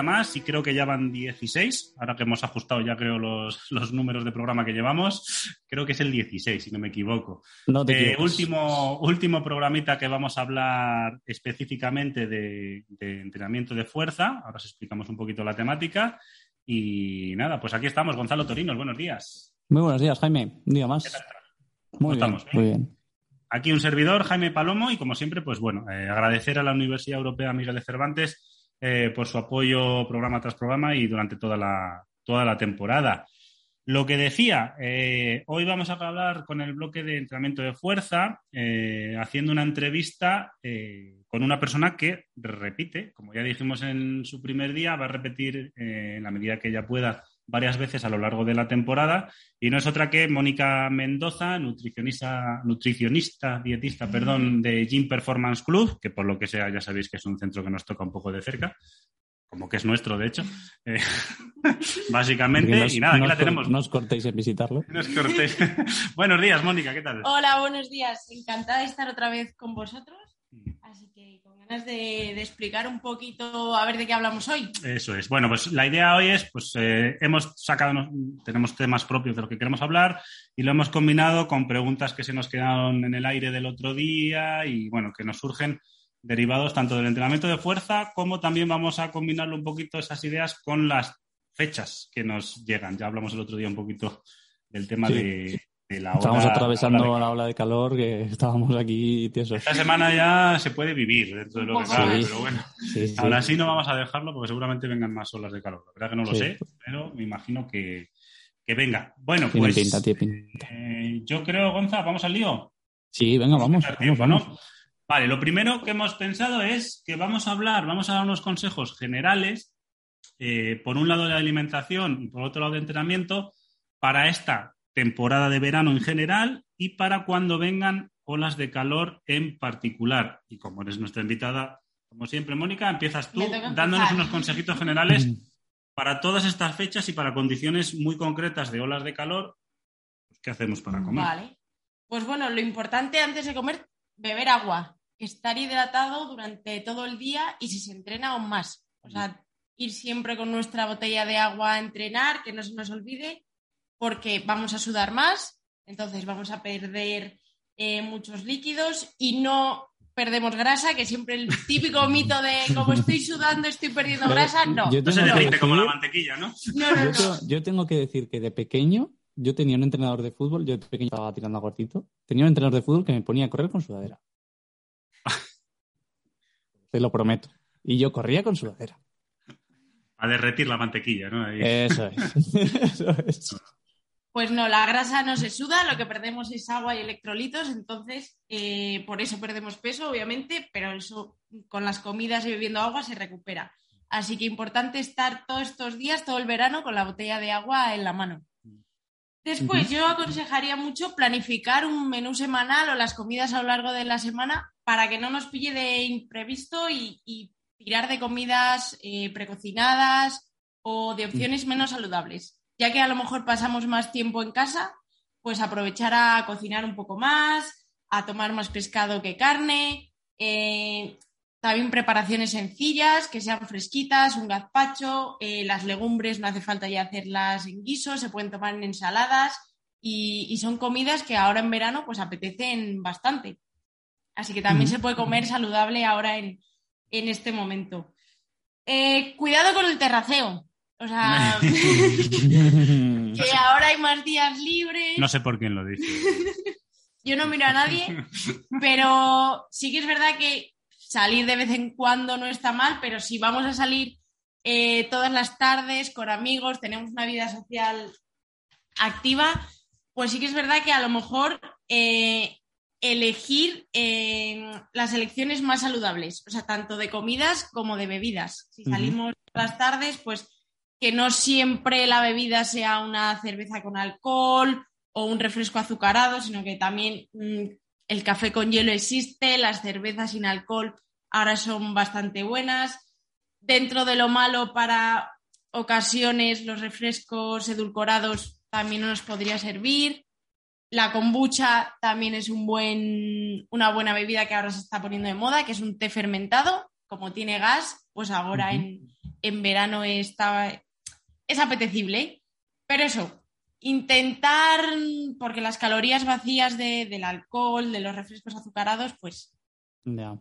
más y creo que ya van 16. Ahora que hemos ajustado ya creo los, los números de programa que llevamos, creo que es el 16, si no me equivoco. No te Eh, último, último programita que vamos a hablar específicamente de, de entrenamiento de fuerza. Ahora os explicamos un poquito la temática. Y nada, pues aquí estamos. Gonzalo Torinos, buenos días. Muy buenos días, Jaime. Un día más. ¿Qué tal? Muy bien, estamos? muy bien. Aquí un servidor, Jaime Palomo, y como siempre, pues bueno, eh, agradecer a la Universidad Europea Miguel de Cervantes eh, por su apoyo programa tras programa y durante toda la, toda la temporada. Lo que decía, eh, hoy vamos a hablar con el bloque de entrenamiento de fuerza, eh, haciendo una entrevista con una persona que repite, como ya dijimos en su primer día, va a repetir en la medida que ella pueda varias veces a lo largo de la temporada y no es otra que Mónica Mendoza, nutricionista, nutricionista dietista, perdón, de Gym Performance Club, que por lo que sea ya sabéis que es un centro que nos toca un poco de cerca, como que es nuestro, de hecho, eh, básicamente. Y nada, aquí la tenemos. No os cortéis en visitarlo. Cortéis. Buenos días, Mónica, ¿qué tal? Hola, buenos días. Encantada de estar otra vez con vosotros. Así que con ganas de, de explicar un poquito a ver de qué hablamos hoy. Eso es. Bueno, pues la idea hoy es, pues eh, hemos sacado, unos- tenemos temas propios de lo que queremos hablar y lo hemos combinado con preguntas que se nos quedaron en el aire del otro día y bueno, que nos surgen derivados tanto del entrenamiento de fuerza como también vamos a combinarlo un poquito esas ideas con las fechas que nos llegan. Ya hablamos el otro día un poquito del tema Sí. de la. Estábamos atravesando la hora de- la ola de calor que estábamos aquí tiesos. Esta semana ya se puede vivir dentro de lo que cabe, pero bueno. Sí, sí. Ahora sí no vamos a dejarlo porque seguramente vengan más olas de calor. La verdad que no lo Sí. sé, pero me imagino que, que venga. Bueno, Tiene pues pinta, tiene pinta. eh, yo creo, Gonza, vamos al lío. Sí, venga, vamos. Vamos, tiempo, vamos. ¿no? Vale, lo primero que hemos pensado es que vamos a hablar, vamos a dar unos consejos generales, eh, por un lado de alimentación y por otro lado de entrenamiento, para esta temporada de verano en general y para cuando vengan olas de calor en particular. Y como eres nuestra invitada, como siempre, Mónica, empiezas tú dándonos unos consejitos generales para todas estas fechas y para condiciones muy concretas de olas de calor. pues, ¿Qué hacemos para comer? Vale. Pues bueno, lo importante antes de comer, beber agua, estar hidratado durante todo el día y si se entrena aún más. O sea, ir siempre con nuestra botella de agua a entrenar, que no se nos olvide, porque vamos a sudar más, entonces vamos a perder eh, muchos líquidos y no perdemos grasa, que siempre el típico mito de como estoy sudando, estoy perdiendo Pero grasa, no. yo No se tengo que derrite como la decir- mantequilla, ¿no? No, no, Yo, no. tengo- yo tengo que decir que de pequeño, yo tenía un entrenador de fútbol, yo de pequeño estaba tirando a gordito, tenía un entrenador de fútbol que me ponía a correr con sudadera. Te lo prometo. Y yo corría con sudadera. A derretir la mantequilla, ¿no? Ahí. Eso es. Eso es. Pues no, la grasa no se suda, lo que perdemos es agua y electrolitos, entonces eh, por eso perdemos peso, obviamente, pero eso con las comidas y bebiendo agua se recupera. Así que importante estar todos estos días, todo el verano, con la botella de agua en la mano. Después, yo aconsejaría mucho planificar un menú semanal o las comidas a lo largo de la semana para que no nos pille de imprevisto y, y tirar de comidas eh, precocinadas o de opciones menos saludables. Ya que a lo mejor pasamos más tiempo en casa, pues aprovechar a cocinar un poco más, a tomar más pescado que carne, eh, también preparaciones sencillas, que sean fresquitas, un gazpacho, eh, las legumbres no hace falta ya hacerlas en guiso, se pueden tomar en ensaladas y, y son comidas que ahora en verano pues apetecen bastante. Así que también Ujú. se puede comer saludable ahora en, en este momento. Eh, cuidado con el terraceo. O sea, que ahora hay más días libres. No sé por quién lo dice. Yo no miro a nadie, pero sí que es verdad que salir de vez en cuando no está mal, pero si vamos a salir eh, todas las tardes con amigos, tenemos una vida social activa, pues sí que es verdad que a lo mejor eh, elegir eh, las elecciones más saludables, o sea, tanto de comidas como de bebidas. Si salimos todas las tardes, pues que no siempre la bebida sea una cerveza con alcohol o un refresco azucarado, sino que también mm, el café con hielo existe, las cervezas sin alcohol ahora son bastante buenas. Dentro de lo malo para ocasiones los refrescos edulcorados también no nos podría servir. La kombucha también es un buen, una buena bebida que ahora se está poniendo de moda, que es un té fermentado. Como tiene gas, pues ahora en, en verano está, es apetecible. Pero eso, intentar, porque las calorías vacías de- del alcohol, de los refrescos azucarados, pues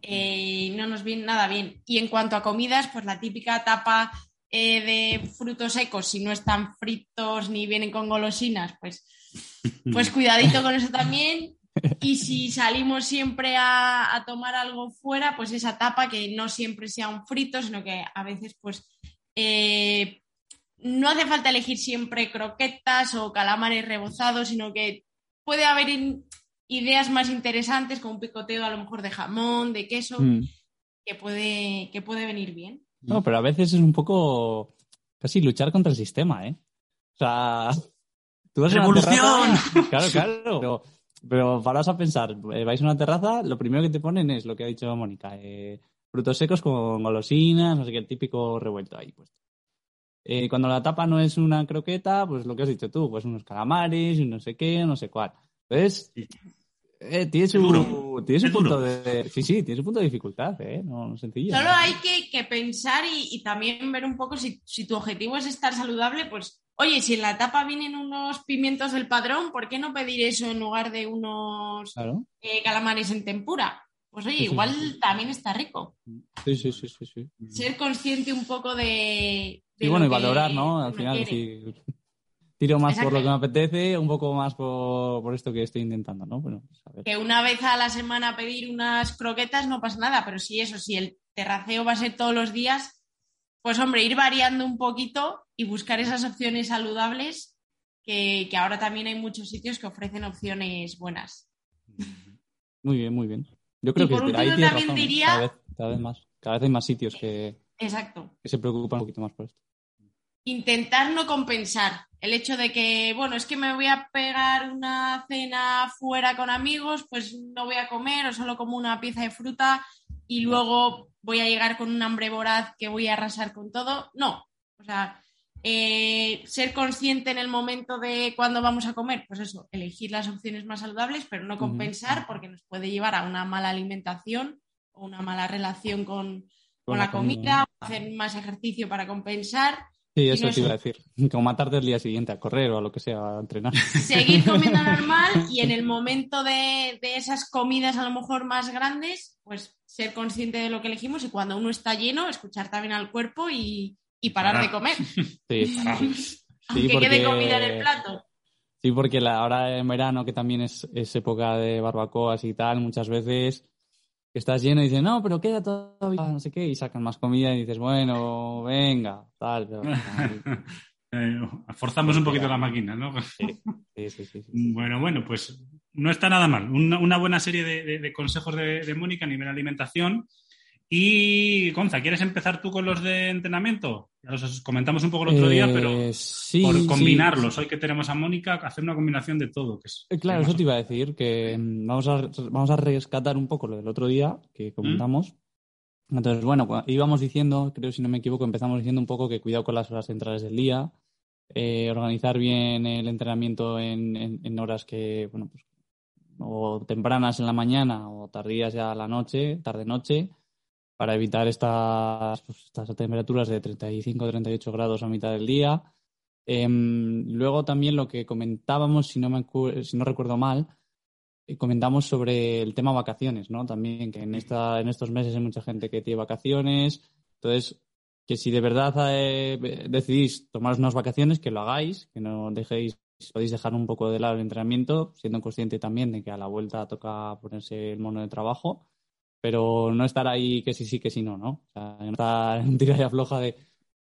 eh, no nos viene nada bien. Y en cuanto a comidas, pues la típica tapa eh, de frutos secos, si no están fritos ni vienen con golosinas, pues, pues cuidadito con eso también. Y si salimos siempre a, a tomar algo fuera, pues esa tapa que no siempre sea un frito, sino que a veces pues eh, no hace falta elegir siempre croquetas o calamares rebozados, sino que puede haber in- ideas más interesantes como un picoteo a lo mejor de jamón, de queso, Mm. que, puede, que puede venir bien. No, pero a veces es un poco casi luchar contra el sistema, ¿eh? O sea, tú vas a una ¡Revolución! terraza- Claro, claro. Pero, pero paras a pensar, eh, vais a una terraza, lo primero que te ponen es lo que ha dicho Mónica, eh, frutos secos con golosinas, no sé qué, el típico revuelto ahí puesto. Eh, cuando la tapa no es una croqueta, pues lo que has dicho tú, pues unos calamares y no sé qué, no sé cuál. Entonces, Sí. eh, tiene su, duro. tiene su punto duro. de... Sí, sí, tiene su punto de dificultad, ¿eh? No, sencillo. Solo hay que, que pensar y, y también ver un poco si, si tu objetivo es estar saludable, pues oye, si en la tapa vienen unos pimientos del padrón, ¿por qué no pedir eso en lugar de unos Claro. eh, calamares en tempura? Pues oye, Sí, igual sí, sí. también está rico. Sí, sí, sí, sí, sí. Ser consciente un poco de... Y bueno, y valorar, ¿no? Al final, quiere. decir, tiro más por lo que me apetece, un poco más por, por esto que estoy intentando, ¿no? Bueno, pues a ver. Que una vez a la semana pedir unas croquetas no pasa nada, pero si eso, si el terraceo va a ser todos los días, pues hombre, ir variando un poquito y buscar esas opciones saludables, que, que ahora también hay muchos sitios que ofrecen opciones buenas. Muy bien, muy bien. Yo creo Y que por ahí último también razón, ¿eh? diría- cada, vez, cada vez más. Cada vez hay más sitios que, Exacto. que se preocupan un poquito más por esto. Intentar no compensar. El hecho de que, bueno, es que me voy a pegar una cena fuera con amigos, pues no voy a comer o solo como una pieza de fruta y luego voy a llegar con un hambre voraz que voy a arrasar con todo. No. O sea, eh, ser consciente en el momento de cuándo vamos a comer, pues eso, elegir las opciones más saludables, pero no compensar porque nos puede llevar a una mala alimentación o una mala relación con, con la comida, comida, hacer más ejercicio para compensar. Sí, eso no te iba a decir. Como matarte el día siguiente a correr o a lo que sea, a entrenar. seguir comiendo normal y en el momento de, de esas comidas a lo mejor más grandes, pues ser consciente de lo que elegimos y cuando uno está lleno, escuchar también al cuerpo y, y parar Parar. de comer. Sí, Aunque porque- quede comida en el plato. Sí, porque la, ahora en verano, que también es, es época de barbacoas y tal, muchas veces estás lleno y dices, no, pero queda todavía, no sé qué, y sacan más comida y dices, bueno, venga, tal, pero... Eh, forzamos un poquito la máquina, ¿no? Sí, sí, sí. Bueno, bueno, pues no está nada mal. Una, una buena serie de, de- de consejos de, de Mónica a nivel alimentación. Y, Gonza, ¿quieres empezar tú con los de entrenamiento? Ya los comentamos un poco el otro día, Eh, pero sí, por sí. combinarlos, hoy que tenemos a Mónica, hacer una combinación de todo. Que es, Eh, Claro, que eso más- te iba a decir, que mm, vamos a, vamos a rescatar un poco lo del otro día que comentamos. Entonces, bueno, íbamos diciendo, creo si no me equivoco, empezamos diciendo un poco que cuidado con las horas centrales del día, eh, organizar bien el entrenamiento en, en- en horas que, bueno, pues, o tempranas en la mañana o tardías ya a la noche, tarde-noche, para evitar estas, pues, estas temperaturas de 35-38 grados a mitad del día. Em, luego también lo que comentábamos, si no, me si no recuerdo mal, eh, comentamos sobre el tema vacaciones, ¿no? También que en, esta, en estos meses hay mucha gente que tiene vacaciones. Entonces, que si de verdad eh, decidís tomaros unas vacaciones, que lo hagáis, que no dejéis, podéis dejar un poco de lado el entrenamiento, siendo consciente también de que a la vuelta toca ponerse el mono de trabajo, pero no estar ahí que sí, sí, que sí, no, ¿no? O sea, no estar en tira y afloja de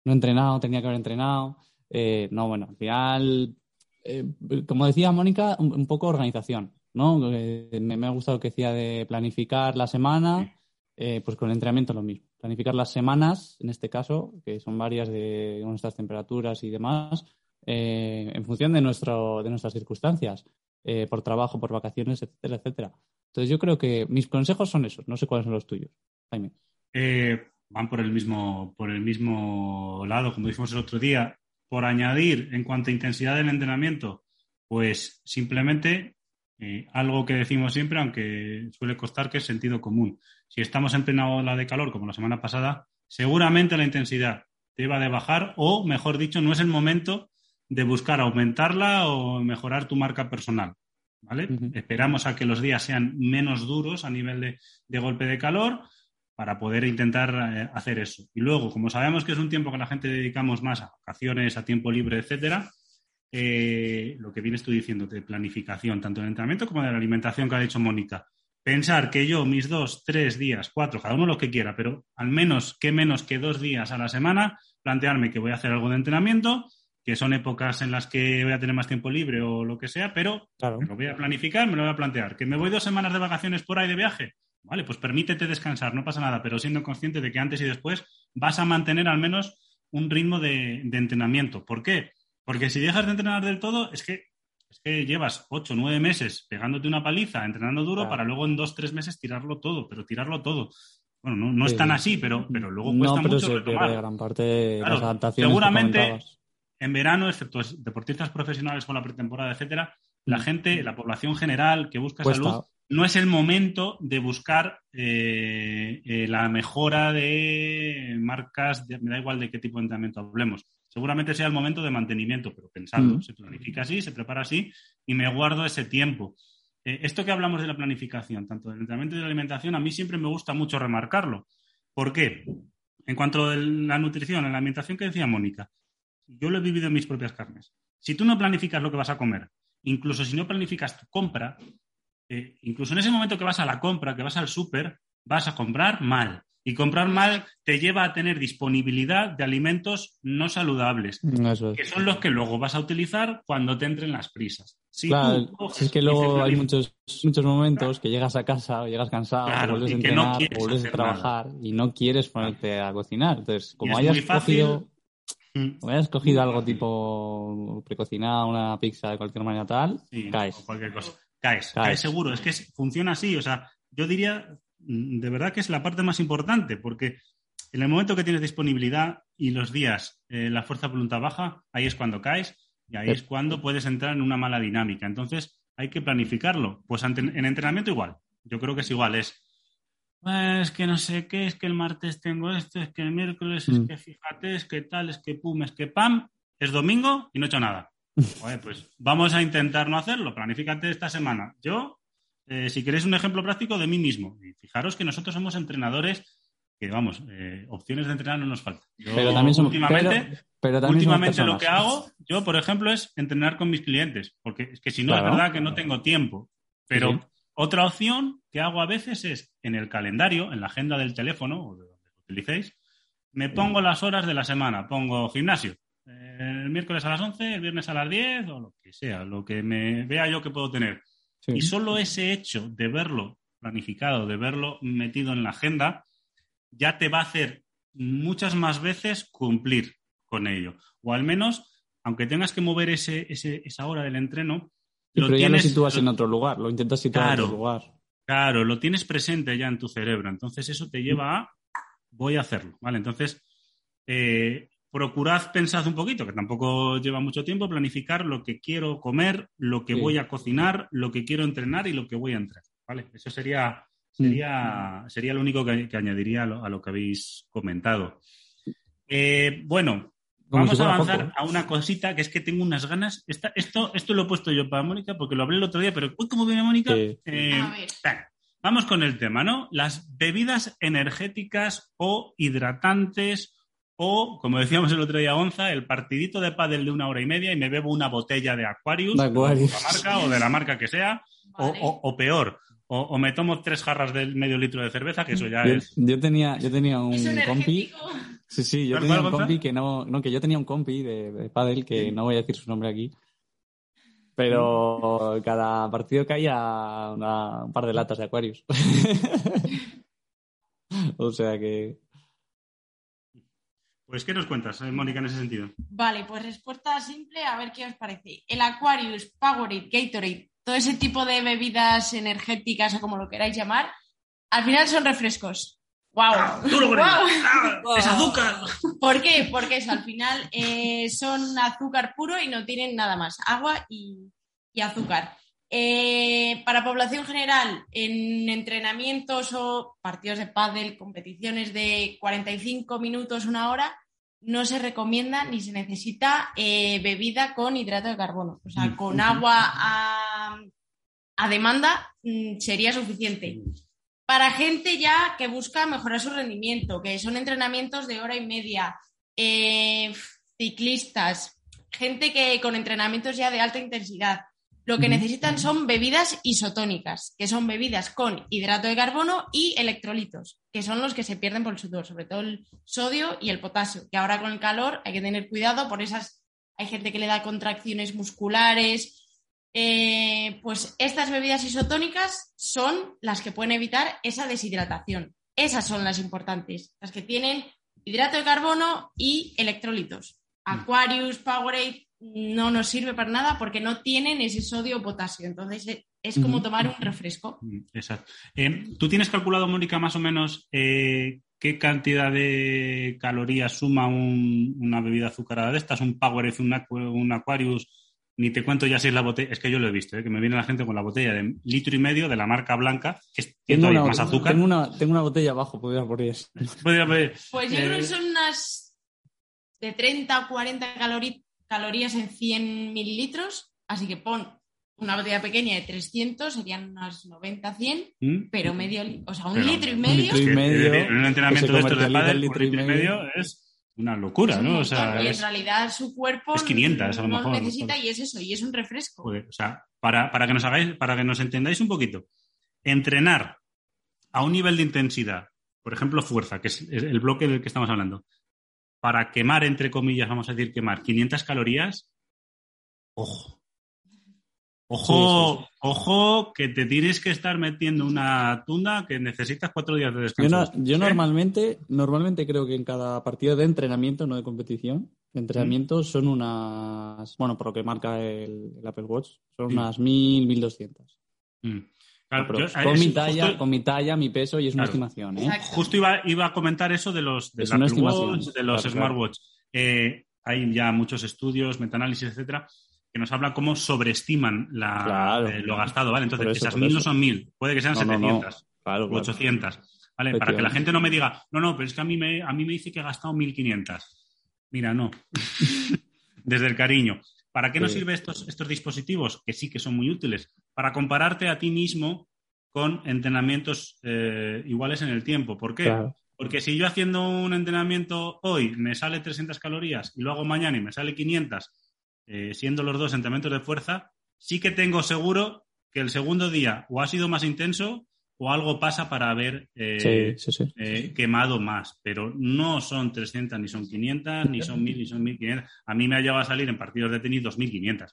no he entrenado, tenía que haber entrenado. Eh, no, bueno, al final, eh, como decía Mónica, un, un poco organización, ¿no? Eh, me, me ha gustado lo que decía de planificar la semana, eh, pues con el entrenamiento lo mismo. Planificar las semanas, en este caso, que son varias de nuestras temperaturas y demás, eh, en función de, nuestro, de nuestras circunstancias, eh, por trabajo, por vacaciones, etcétera, etcétera. Entonces yo creo que mis consejos son esos, no sé cuáles son los tuyos, Jaime. Eh, van por el mismo, por el mismo lado, como dijimos el otro día. Por añadir, en cuanto a intensidad del entrenamiento, pues simplemente Eh, algo que decimos siempre, aunque suele costar, que es sentido común. Si estamos en plena ola de calor, como la semana pasada, seguramente la intensidad deba de bajar o, mejor dicho, no es el momento de buscar aumentarla o mejorar tu marca personal. ¿vale? Esperamos a que los días sean menos duros a nivel de, golpe de calor para poder intentar eh, hacer eso. Y luego, como sabemos que es un tiempo que la gente dedicamos más a vacaciones, a tiempo libre, etcétera, eh, lo que vienes tú diciendo de planificación, tanto del entrenamiento como de la alimentación que ha dicho Mónica. Pensar que yo mis dos, tres días, cuatro, cada uno lo que quiera, pero al menos que menos que dos días a la semana, plantearme que voy a hacer algo de entrenamiento, que son épocas en las que voy a tener más tiempo libre o lo que sea, pero me lo voy a planificar, me lo voy a plantear. ¿Que me voy dos semanas de vacaciones por ahí de viaje? Vale, pues permítete descansar, no pasa nada, pero siendo consciente de que antes y después vas a mantener al menos un ritmo de, entrenamiento. ¿Por qué? Porque si dejas de entrenar del todo, es que, es que llevas ocho, nueve meses pegándote una paliza, entrenando duro, para luego en dos, tres meses tirarlo todo, pero tirarlo todo. Bueno, no, no es tan así, pero, pero luego cuesta no, pero mucho se retomar. gran parte de las adaptaciones Seguramente, en verano, excepto deportistas profesionales con la pretemporada, etcétera, la mm. gente, la población general que busca salud, no es el momento de buscar eh, eh, la mejora de marcas, me da igual de qué tipo de entrenamiento hablemos. Seguramente sea el momento de mantenimiento, pero pensando, mm. se planifica así, se prepara así y me guardo ese tiempo. Eh, esto que hablamos de la planificación, tanto del entrenamiento y de la alimentación, a mí siempre me gusta mucho remarcarlo. ¿Por qué? En cuanto a la nutrición, en la alimentación que decía Mónica, yo lo he vivido en mis propias carnes. Si tú no planificas lo que vas a comer, incluso si no planificas tu compra, eh, incluso en ese momento que vas a la compra, que vas al súper, vas a comprar mal. Y comprar mal te lleva a tener disponibilidad de alimentos no saludables, que son los que luego vas a utilizar cuando te entren las prisas. Si claro, es que luego hay muchos, muchos momentos que llegas a casa, o llegas cansado, vuelves a entrenar, vuelves a trabajar y no quieres ponerte a cocinar. Entonces, como hayas cogido Mm. Si hubieras cogido algo tipo precocinado, una pizza de cualquier manera tal, caes. cualquier cosa. Caes, caes, seguro. Es que funciona así. O sea, yo diría mm, de verdad que es la parte más importante, porque en el momento que tienes disponibilidad y los días eh, la fuerza de voluntad baja, ahí es cuando caes y ahí es cuando puedes entrar en una mala dinámica. Entonces, hay que planificarlo. Pues en entrenamiento igual. Yo creo que es igual. Es es que no sé qué, es que el martes tengo esto, es que el miércoles, es mm. que fíjate, es que tal, es que pum, es que pam, es domingo y no he hecho nada. pues vamos a intentar no hacerlo, planifícate esta semana. Yo, eh, si queréis un ejemplo práctico de mí mismo, fijaros que nosotros somos entrenadores que, vamos, eh, opciones de entrenar no nos faltan. pero también somos, últimamente, pero, últimamente lo que hago, yo, por ejemplo, es entrenar con mis clientes, porque es que si no, es verdad que no tengo tiempo, pero... Otra opción que hago a veces es en el calendario, en la agenda del teléfono o de donde lo utilicéis, me pongo las horas de la semana, pongo gimnasio, el miércoles a las 11, el viernes a las 10 o lo que sea, lo que me vea yo que puedo tener. Y solo ese hecho de verlo planificado, de verlo metido en la agenda, ya te va a hacer muchas más veces cumplir con ello. O al menos, aunque tengas que mover ese, esa hora del entreno, pero ya lo sitúas en otro lugar, lo intentas situar en otro lugar. Claro, lo tienes presente ya en tu cerebro. Entonces eso te lleva a voy a hacerlo, ¿vale? Entonces, eh, procurad, pensad un poquito, que tampoco lleva mucho tiempo, planificar lo que quiero comer, lo que voy a cocinar, lo que quiero entrenar y lo que voy a entrenar, ¿vale? Eso sería, sería, sería lo único que, añadiría a lo, que habéis comentado. Eh, bueno, Vamos a avanzar a una cosita que es que tengo unas ganas. esto, esto lo he puesto yo para Mónica porque lo hablé el otro día, pero uy, ¿cómo viene Mónica? Eh, vamos con el tema, ¿no? Las bebidas energéticas o hidratantes o, como decíamos el otro día, Onza, el partidito de pádel de una hora y media y me bebo una botella de Aquarius, de la marca o de la marca que sea, o, peor, o, me tomo tres jarras del medio litro de cerveza, que eso ya es. Yo tenía, yo tenía un compi. Sí, sí, yo tenía un compi que no, no, que yo tenía un compi de, de pádel, que no voy a decir su nombre aquí. Pero cada partido caía una, un par de latas de Aquarius. o sea que. Pues, ¿qué nos cuentas, eh, Mónica, en ese sentido? Vale, pues respuesta simple, a ver qué os parece. El Aquarius, Powerade, Gatorade, todo ese tipo de bebidas energéticas o como lo queráis llamar, al final son refrescos. ¡Wow! wow. ¡Es azúcar! ¿Por qué? Porque eso, al final eh, son azúcar puro y no tienen nada más, agua y, azúcar. Eh, para población general, en entrenamientos o partidos de pádel, competiciones de 45 minutos, una hora, no se recomienda ni se necesita eh, bebida con hidrato de carbono. O sea, con agua a, demanda mm, sería suficiente. Para gente ya que busca mejorar su rendimiento, que son entrenamientos de hora y media, eh, ciclistas, gente que con entrenamientos ya de alta intensidad, lo que necesitan son bebidas isotónicas, que son bebidas con hidrato de carbono y electrolitos, que son los que se pierden por el sudor, sobre todo el sodio y el potasio, que ahora con el calor hay que tener cuidado por esas, hay gente que le da contracciones musculares. Eh, pues estas bebidas isotónicas son las que pueden evitar esa deshidratación. Esas son las importantes, las que tienen hidrato de carbono y electrolitos. Aquarius, Powerade, no nos sirve para nada porque no tienen ese sodio o potasio. Entonces eh, es como tomar un refresco. Exacto. Eh, ¿Tú tienes calculado, Mónica, más o menos eh, qué cantidad de calorías suma una bebida azucarada de estas? ¿Un Powerade, un, Aquarius? Ni te cuento ya si es la botella, es que yo lo he visto, que me viene la gente con la botella de litro y medio de la marca blanca, que tiene más azúcar. Tengo una, tengo una botella abajo, podría por Pues yo creo que son unas de 30 o 40 calorías calorías en 100 mililitros, así que pon una botella pequeña de 300, serían unas 90, 100, ¿Mm? pero medio, o sea, un litro y medio. Un litro y medio. En un entrenamiento de estos de padre, litro, y medio es una locura, ¿no? O sea, y en realidad su cuerpo es 500, a lo mejor, necesita y es eso, y es un refresco. o sea, para, para, que nos hagáis, para que nos entendáis un poquito, entrenar a un nivel de intensidad, por ejemplo, fuerza, que es el bloque del que estamos hablando, para quemar, entre comillas, vamos a decir quemar 500 calorías, ojo. Ojo, ojo, que te tienes que estar metiendo una tunda que necesitas cuatro días de descanso. Yo, normalmente, normalmente creo que en cada partido de entrenamiento, no de competición, de entrenamiento son unas, bueno, por lo que marca el, Apple Watch, son unas 1000, 1200. Mm con, mi talla, con mi talla, mi peso y es una estimación. ¿eh? Justo iba, iba, a comentar eso de los, de los smartwatch. Eh, hay ya muchos estudios, metaanálisis, etcétera, que nos hablan cómo sobreestiman la, eh, lo gastado. ¿vale? Entonces, esas mil no son mil, puede que sean 700 o 800. ¿vale? Para que la gente no me diga, no, no, pero es que a mí me, a mí me dice que he gastado 1500. Mira, no. Desde el cariño. ¿Para qué nos sirven estos, estos dispositivos? Que sí que son muy útiles. Para compararte a ti mismo con entrenamientos eh, iguales en el tiempo. ¿Por qué? Porque si yo haciendo un entrenamiento hoy me sale 300 calorías y lo hago mañana y me sale 500, eh, siendo los dos entrenamientos de fuerza, sí que tengo seguro que el segundo día o ha sido más intenso o algo pasa para haber eh, eh, quemado más, pero no son 300, ni son 500, ni son 1000, ni son 1500. A mí me ha llegado a salir en partidos de tenis 2500.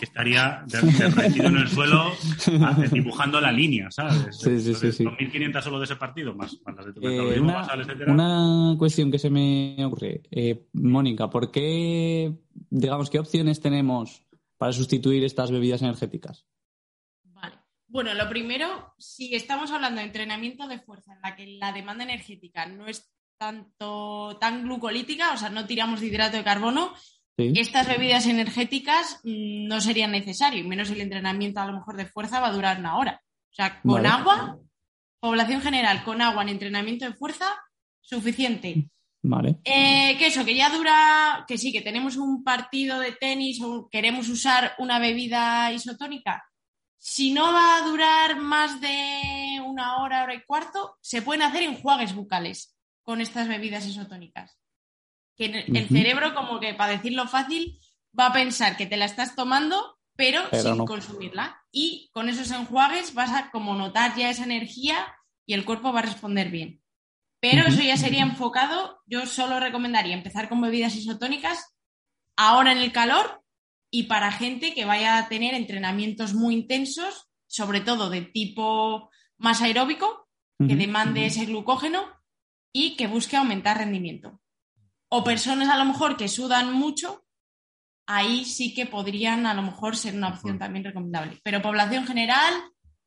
Estaría derretido en el suelo dibujando la línea, ¿sabes? Sí, sí, sí, 2500 solo de ese partido, más, las de tu eh, una, una, cuestión que se me ocurre. Mónica, ¿por qué, digamos, qué opciones tenemos para sustituir estas bebidas energéticas? Bueno, lo primero, si estamos hablando de entrenamiento de fuerza en la que la demanda energética no es tanto tan glucolítica, o sea, no tiramos de hidrato de carbono, estas bebidas energéticas mm, no serían necesarias, menos el entrenamiento a lo mejor de fuerza va a durar una hora. O sea, con agua, población general, con agua en entrenamiento de fuerza, suficiente. Vale. Eh, que eso, que ya dura, que sí, que tenemos un partido de tenis o queremos usar una bebida isotónica, si no va a durar más de una hora, hora y cuarto, se pueden hacer enjuagues bucales con estas bebidas isotónicas. Que el cerebro, como que para decirlo fácil, va a pensar que te la estás tomando, pero, sin consumirla. Y con esos enjuagues vas a como notar ya esa energía y el cuerpo va a responder bien. Pero eso ya sería enfocado. Yo solo recomendaría empezar con bebidas isotónicas ahora en el calor y para gente que vaya a tener entrenamientos muy intensos, sobre todo de tipo más aeróbico, que demande ese glucógeno y que busque aumentar rendimiento. O personas a lo mejor que sudan mucho, ahí sí que podrían a lo mejor ser una opción también recomendable. Pero población general,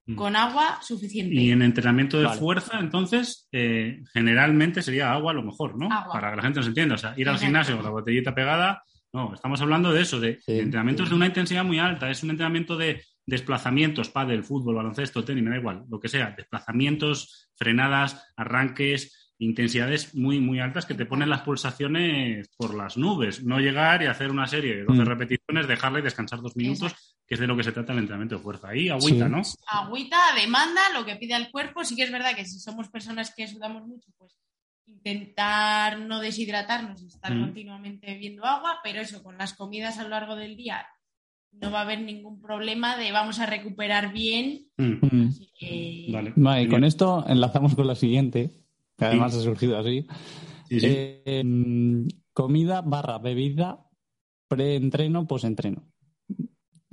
mm. con agua suficiente. Y en entrenamiento de fuerza, entonces, eh, generalmente sería agua a lo mejor, ¿no? Para que la gente nos entienda. O sea, ir al gimnasio con la botellita pegada No, estamos hablando de eso, de, entrenamientos de una intensidad muy alta. Es un entrenamiento de desplazamientos, pádel, fútbol, baloncesto, tenis, me da igual, lo que sea. Desplazamientos, frenadas, arranques, intensidades muy, muy altas que te ponen las pulsaciones por las nubes. No llegar y hacer una serie de 12 mm. repeticiones, dejarla y descansar dos minutos, que es de lo que se trata el entrenamiento de fuerza. Ahí, agüita, ¿no? Agüita, demanda, lo que pide el cuerpo. Sí que es verdad que si somos personas que sudamos mucho, pues intentar no deshidratarnos y estar mm. continuamente bebiendo agua, pero eso, con las comidas a lo largo del día no va a haber ningún problema de vamos a recuperar bien. Mm. Vale. y con esto enlazamos con la siguiente, que además ha surgido así. Eh, comida barra bebida, preentreno, posentreno.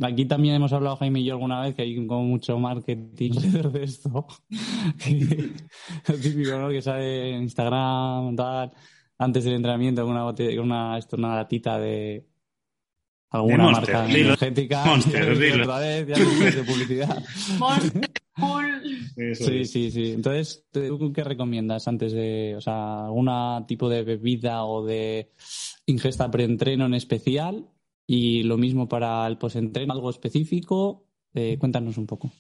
Aquí también hemos hablado, Jaime y yo, alguna vez que hay como mucho marketing de esto. es típico, ¿no? Que sale en Instagram, tal, antes del entrenamiento, una, una, esto, una latita de alguna marca energética. Monster, otra vez, ya de publicidad. Monster, Sí, sí, sí. Entonces, ¿tú qué recomiendas antes de, o sea, algún tipo de bebida o de ingesta preentreno en especial? Y lo mismo para el postentreno, algo específico. Eh, cuéntanos un poco.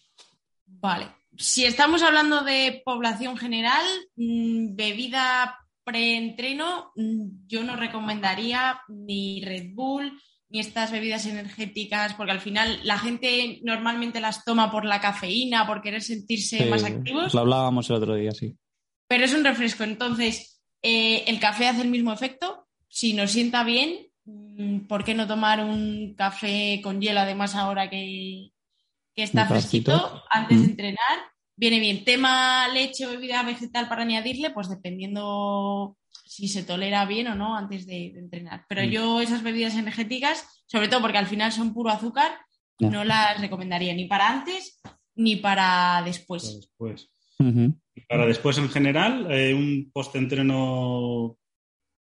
Vale. Si estamos hablando de población general, mm, bebida preentreno, mm, yo no recomendaría ni Red Bull ni estas bebidas energéticas, porque al final la gente normalmente las toma por la cafeína, por querer sentirse más activos. Lo hablábamos el otro día, sí. Pero es un refresco, entonces eh, el café hace el mismo efecto. Si nos sienta bien, Mm, ¿por qué no tomar un café con hielo además ahora que, está fresquito antes de mm. entrenar? Viene bien. Tema leche o bebida vegetal para añadirle, pues dependiendo si se tolera bien o no antes de, entrenar. Pero mm. yo esas bebidas energéticas, sobre todo porque al final son puro azúcar, no las recomendaría ni para antes ni para después. Para después. Para después en general, eh, un post-entreno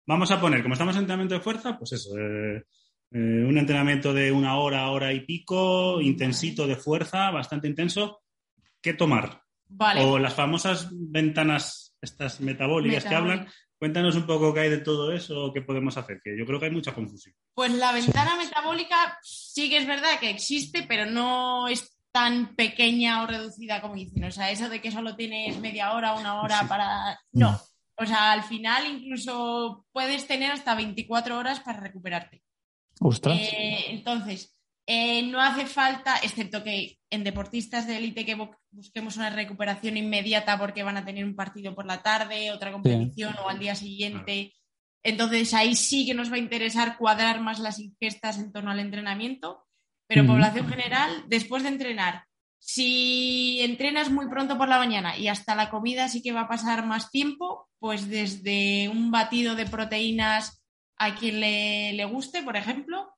Vamos a poner, como estamos en entrenamiento de fuerza, pues eso, eh, eh, un entrenamiento de una hora, hora y pico, intensito de fuerza, bastante intenso. ¿Qué tomar? O las famosas ventanas, estas metabólicas que hablan. Cuéntanos un poco qué hay de todo eso, qué podemos hacer, que yo creo que hay mucha confusión. Pues la ventana metabólica sí que es verdad que existe, pero no es tan pequeña o reducida como dicen. O sea, eso de que solo tienes media hora, una hora para... No, o sea, al final incluso puedes tener hasta 24 horas para recuperarte. Ostras. Eh, entonces, eh, no hace falta, excepto que en deportistas de élite que busquemos una recuperación inmediata porque van a tener un partido por la tarde, otra competición o al día siguiente. Entonces ahí sí que nos va a interesar cuadrar más las ingestas en torno al entrenamiento, pero población general, después de entrenar, si entrenas muy pronto por la mañana y hasta la comida sí que va a pasar más tiempo, pues desde un batido de proteínas a quien le, guste, por ejemplo,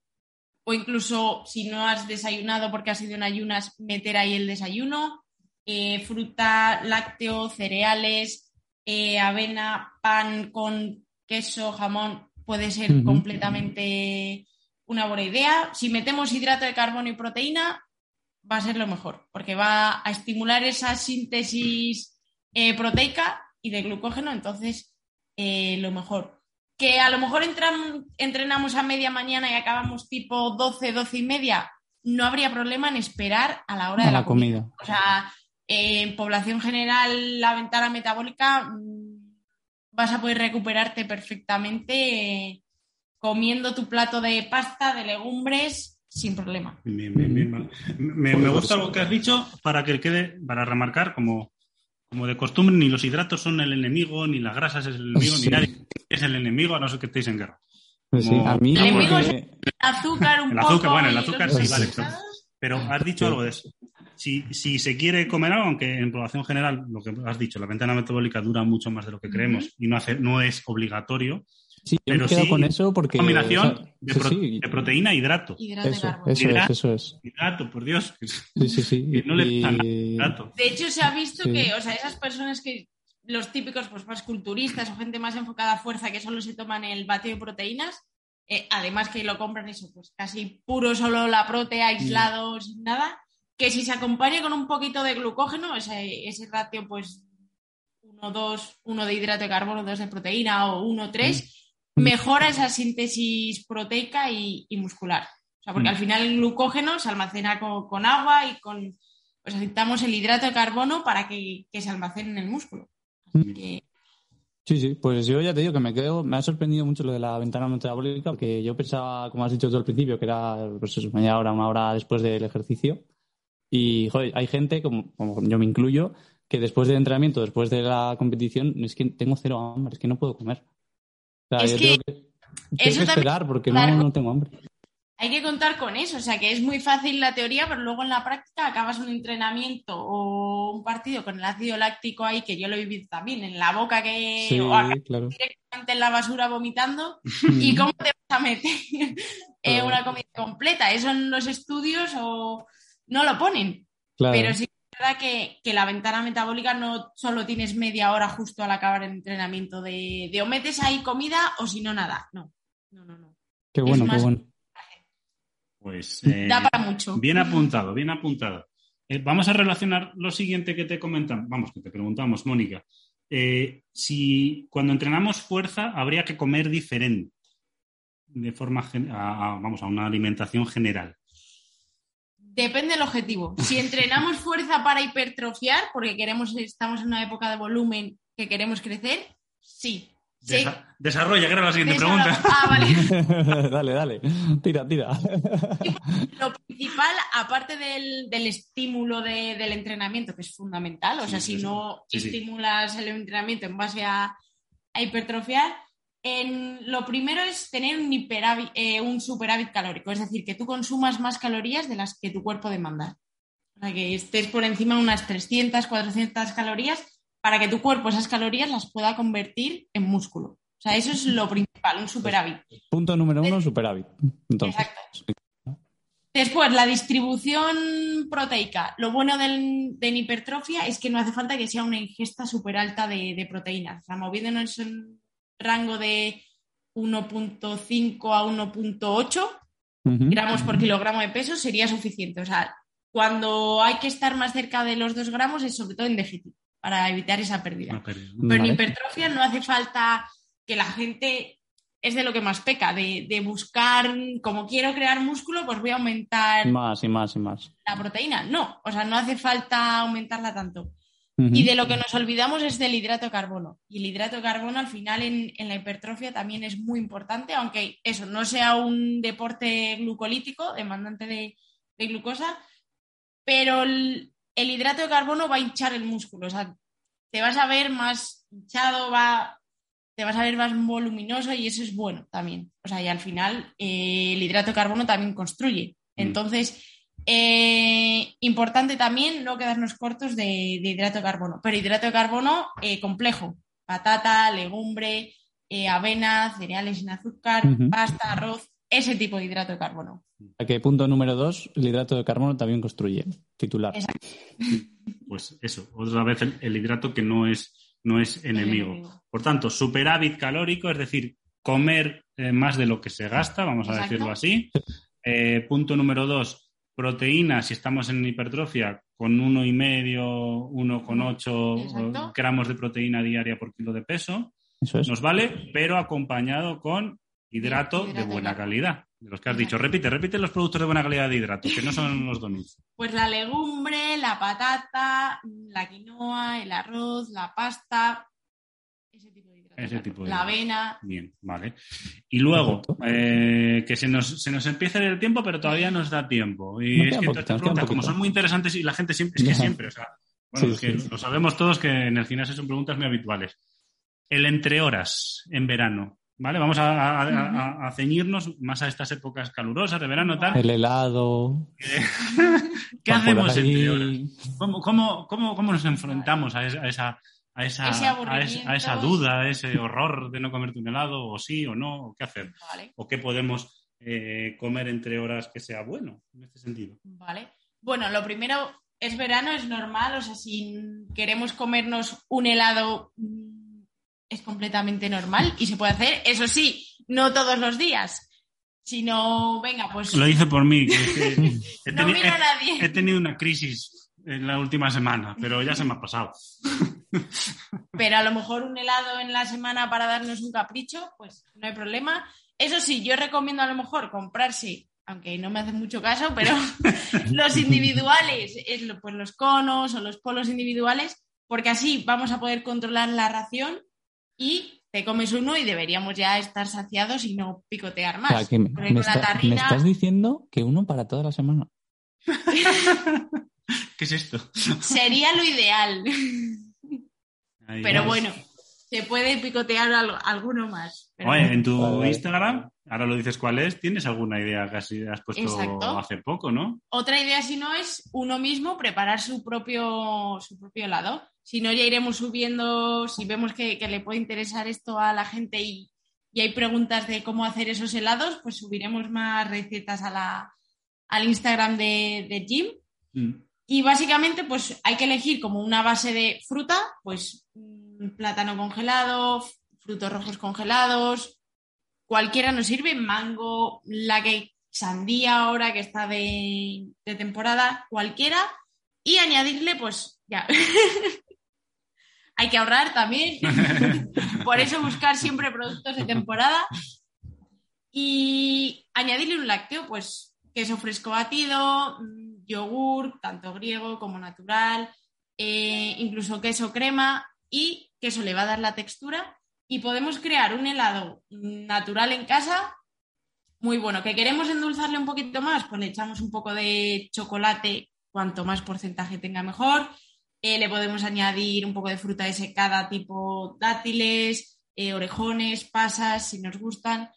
o incluso si no has desayunado porque has ido en ayunas, meter ahí el desayuno, eh, fruta, lácteo, cereales, eh, avena, pan con queso, jamón, puede ser completamente una buena idea. Si metemos hidrato de carbono y proteína, va a ser lo mejor, porque va a estimular esa síntesis eh, proteica y de glucógeno, entonces lo mejor. Que a lo mejor entrenamos a media mañana y acabamos tipo 12, 12 y media, no habría problema en esperar a la hora de la, comida. O sea, en población general, la ventana metabólica mm, vas a poder recuperarte perfectamente eh, comiendo tu plato de pasta, de legumbres sin problema. Me, gusta lo que has dicho para que quede, para remarcar como, como de costumbre, ni los hidratos son el enemigo, ni las grasas es el enemigo, ni nadie es el enemigo, a no ser que estéis en guerra. Pues a mí el enemigo es el azúcar un el azúcar, Bueno, el azúcar sí, vale. Pero, has dicho algo de eso. Si, si, se quiere comer algo, aunque en población general, lo que has dicho, la ventana metabólica dura mucho más de lo que creemos y no, hace, no es obligatorio, Sí, yo me quedo con eso porque. Combinación de, proteína e hidrato. Hidrato eso, eso es, eso es. Hidrato, por Dios. Sí, sí, sí. no le hidrato. De hecho, se ha visto que, o sea, esas personas que. Los típicos, pues más culturistas o gente más enfocada a fuerza que solo se toman el batido de proteínas, eh, además que lo compran eso, pues casi puro, solo la prote, aislado, sin nada, que si se acompaña con un poquito de glucógeno, ese, ese ratio, pues 1, 2, 1 de hidrato de carbono, 2 de proteína o 1, 3, mejora esa síntesis proteica y, muscular. O sea, porque Mm. al final el glucógeno se almacena con, con agua y con, pues necesitamos el hidrato de carbono para que, que se almacene en el músculo. Así que, Sí, sí, pues yo ya te digo que me quedo, me ha sorprendido mucho lo de la ventana metabólica, porque yo pensaba, como has dicho tú al principio, que era pues eso, media hora, una hora después del ejercicio. Y joder, hay gente, como, como yo me incluyo, que después del entrenamiento, después de la competición, es que tengo cero hambre, es que no puedo comer. O sea, Es yo que tengo que, tengo eso que también esperar porque no, no tengo hambre. hay que contar con eso, o sea que es muy fácil la teoría, pero luego en la práctica acabas un entrenamiento o un partido con el ácido láctico ahí, que yo lo he vivido también, en la boca que Sí, o claro. directamente en la basura vomitando y cómo te vas a meter eh, una comida completa. Eso en los estudios o no lo ponen, Claro. pero sí verdad que, que la ventana metabólica no solo tienes media hora justo al acabar el entrenamiento de, de o metes ahí comida o si no nada. No, no, no. no. Qué bueno, más- qué bueno. Pues eh, Da para mucho. bien apuntado, bien apuntado. Eh, vamos a relacionar lo siguiente que te comentan, vamos, que te preguntamos, Mónica. Eh, si cuando entrenamos fuerza habría que comer diferente, de forma, a- vamos, a una alimentación general. Depende del objetivo. Si entrenamos fuerza para hipertrofiar, porque queremos, estamos en una época de volumen que queremos crecer, sí. Sí. Desa- desarrolla, que era la siguiente Desarrolla- pregunta. Ah, vale. dale, dale. Tira, tira. Lo principal, aparte del, del estímulo de- del entrenamiento, que es fundamental, o Sí, sea, sí, si sí. no Sí, sí. estimulas el entrenamiento en base a, a hipertrofiar, en- lo primero es tener un, eh, un superávit calórico, es decir, que tú consumas más calorías de las que tu cuerpo demanda. O sea, que estés por encima de unas 300, 400 calorías para que tu cuerpo esas calorías las pueda convertir en músculo. O sea, eso es lo principal, un superávit. Punto número uno, superávit. Entonces, Exacto. Después, la distribución proteica. Lo bueno del, de la hipertrofia es que no hace falta que sea una ingesta súper alta de, de proteínas. O sea, moviéndonos en rango de 1.5 a 1.8 ujú. gramos por kilogramo de peso sería suficiente. O sea, cuando hay que estar más cerca de los 2 gramos es sobre todo en déficit, para evitar esa pérdida. Una pérdida, ¿no? Pero en Vale. hipertrofia no hace falta que la gente es de lo que más peca, de, de buscar, como quiero crear músculo, pues voy a aumentar Más y más y más. la proteína. No, o sea, no hace falta aumentarla tanto. Y de lo que nos olvidamos es del hidrato de carbono. Y el hidrato de carbono al final en, en la hipertrofia también es muy importante, aunque eso no sea un deporte glucolítico, demandante de, de glucosa, pero el, el hidrato de carbono va a hinchar el músculo. O sea, te vas a ver más hinchado, va, te vas a ver más voluminoso y eso es bueno también. O sea, y al final eh, el hidrato de carbono también construye. Mm. Entonces, eh, importante también no quedarnos cortos de, de hidrato de carbono, pero hidrato de carbono eh, complejo, patata, legumbre, eh, avena, cereales sin azúcar, pasta, arroz, ese tipo de hidrato de carbono. Que punto número dos, el hidrato de carbono también construye. Titular. Exacto. Pues eso, otra vez el, el hidrato que no es, no es enemigo. enemigo. Por tanto, superávit calórico, es decir, comer eh, más de lo que se gasta, vamos a Exacto. decirlo así. Eh, punto número dos, proteína, si estamos en hipertrofia, con uno y medio, 1,8 Exacto. gramos de proteína diaria por kilo de peso, Eso es. nos vale, pero acompañado con hidrato, Hidrato de buena calidad. De los que has dicho, repite, repite los productos de buena calidad de hidrato, que no son los donuts. Pues la legumbre, la patata, la quinoa, el arroz, la pasta, ese tipo de La avena. Bien, vale. Y luego, eh, que se nos, se nos empieza el tiempo, pero todavía nos da tiempo. Y es que poquito, estas preguntas, como son muy interesantes y la gente siempre, es que siempre, o sea, bueno, Sí, es que sí. lo sabemos todos que en el gimnasio son preguntas muy habituales. El entre horas en verano, ¿vale? Vamos a, a- a- a- a ceñirnos más a estas épocas calurosas de verano, tal. El helado. ¿Qué va por hacemos entre horas? ¿Cómo, cómo, cómo, cómo nos enfrentamos a esa, a esa, a esa, a aburrimiento. esa- a esa duda, a ese horror de no comerte un helado, o sí o no, o qué hacer? Vale, ¿O qué podemos eh, comer entre horas que sea bueno en este sentido? vale. Bueno, lo primero es verano, es normal, o sea, si queremos comernos un helado mm, es completamente normal y se puede hacer, eso sí, no todos los días, sino, venga, pues Lo hice por mí. que- que he, no teni- mira a he- nadie. he tenido una crisis en la última semana, pero ya se me ha pasado. Pero a lo mejor un helado en la semana para darnos un capricho, pues no hay problema. Eso sí, yo recomiendo a lo mejor comprarse, aunque no me hace mucho caso, pero los individuales, pues los conos o los polos individuales, porque así vamos a poder controlar la ración y te comes uno y deberíamos ya estar saciados y no picotear más. me, estás diciendo que uno para toda la semana. ¿Qué es esto? Sería lo ideal. Pero bueno, se puede picotear alguno más. Oye, en tu Instagram, ahora lo dices cuál es, ¿tienes alguna idea que has puesto hace poco, no? Otra idea, si no, es uno mismo preparar su propio, su propio helado. Si no, ya iremos subiendo, si vemos que, le puede interesar esto a la gente y, hay preguntas de cómo hacer esos helados, pues subiremos más recetas a la, al Instagram de, Jim. Mm. Y básicamente, pues hay que elegir como una base de fruta, pues plátano congelado, frutos rojos congelados, cualquiera nos sirve, mango, la que sandía ahora que está de, temporada, cualquiera, y añadirle, pues ya. Hay que ahorrar también. Por eso buscar siempre productos de temporada. Y añadirle un lácteo, pues queso fresco batido, yogur, tanto griego como natural, eh, incluso queso crema y queso le va a dar la textura y podemos crear un helado natural en casa muy bueno. ¿Que queremos endulzarle un poquito más? Pues le echamos un poco de chocolate, cuanto más porcentaje tenga mejor. Eh, le podemos añadir un poco de fruta desecada tipo dátiles, eh, orejones, pasas, si nos gustan.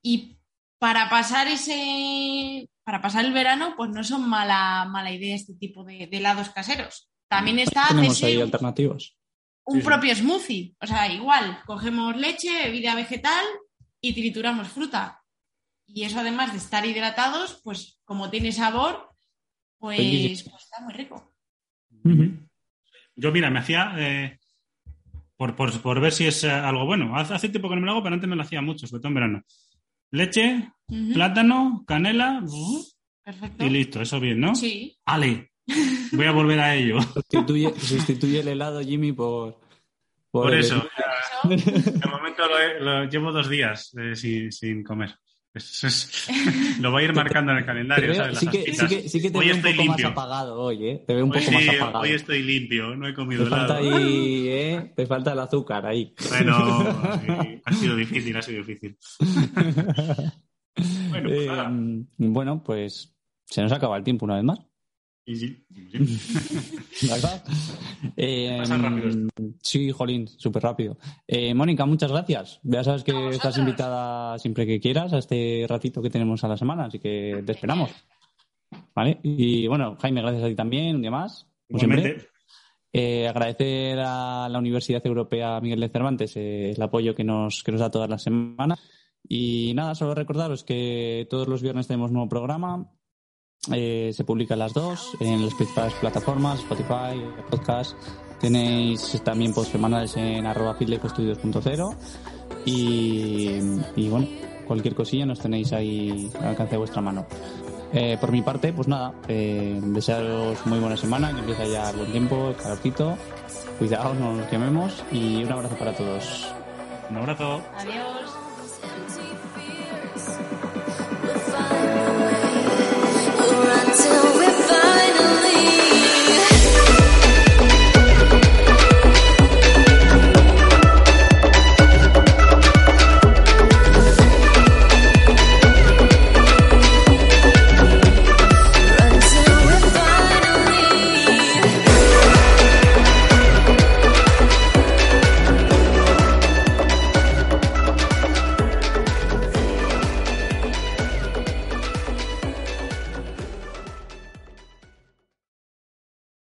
Y para pasar ese, para pasar el verano, pues no son mala, mala idea este tipo de, helados caseros. También está Tenemos ahí alternativos. Un propio smoothie. O sea, igual, cogemos leche, bebida vegetal y trituramos fruta. Y eso además de estar hidratados, pues como tiene sabor, pues, pues está muy rico. Yo, mira, me hacía, eh, por, por, ver si es eh, algo bueno, hace, hace, tiempo que no me lo hago, pero antes me lo hacía mucho, sobre todo en verano. Leche, plátano, canela y listo, eso bien, ¿no? Sí. Ale, voy a volver a ello. Sustituye, el helado, Jimmy, por... Por, eso. de momento lo, llevo dos días eh, sin comer. lo voy a ir marcando en el calendario. Sí, que, sí, que, te veo un poco más apagado hoy, ¿eh? Te veo un poco más apagado. Hoy estoy limpio, no he comido te falta Ahí, ¿eh? Te falta el azúcar ahí. Bueno, ha sido difícil, ha sido difícil. bueno, pues, eh, bueno, pues se nos acaba el tiempo una vez más. Y sí, ¿Verdad? Eh, sí, jolín, súper rápido. Eh, Mónica, muchas gracias. Ya sabes que estás invitada siempre que quieras a este ratito que tenemos a la semana, así que te esperamos. ¿Vale? Y bueno, Jaime, gracias a ti también, un día más. siempre. Eh, agradecer a la Universidad Europea Miguel de Cervantes el apoyo que nos, que nos da todas las semanas. Y nada, solo recordaros que todos los viernes tenemos nuevo programa. Eh, se publican las dos en las principales plataformas, Spotify, podcast. Tenéis también post semanales en arroba feedlifestudios.0 y, y bueno, cualquier cosilla nos tenéis ahí al alcance de vuestra mano. Eh, por mi parte, pues nada, eh, desearos muy buena semana, que empieza ya el buen tiempo, el calorcito. Cuidaos, no nos quememos y un abrazo para todos. Un abrazo. Adiós.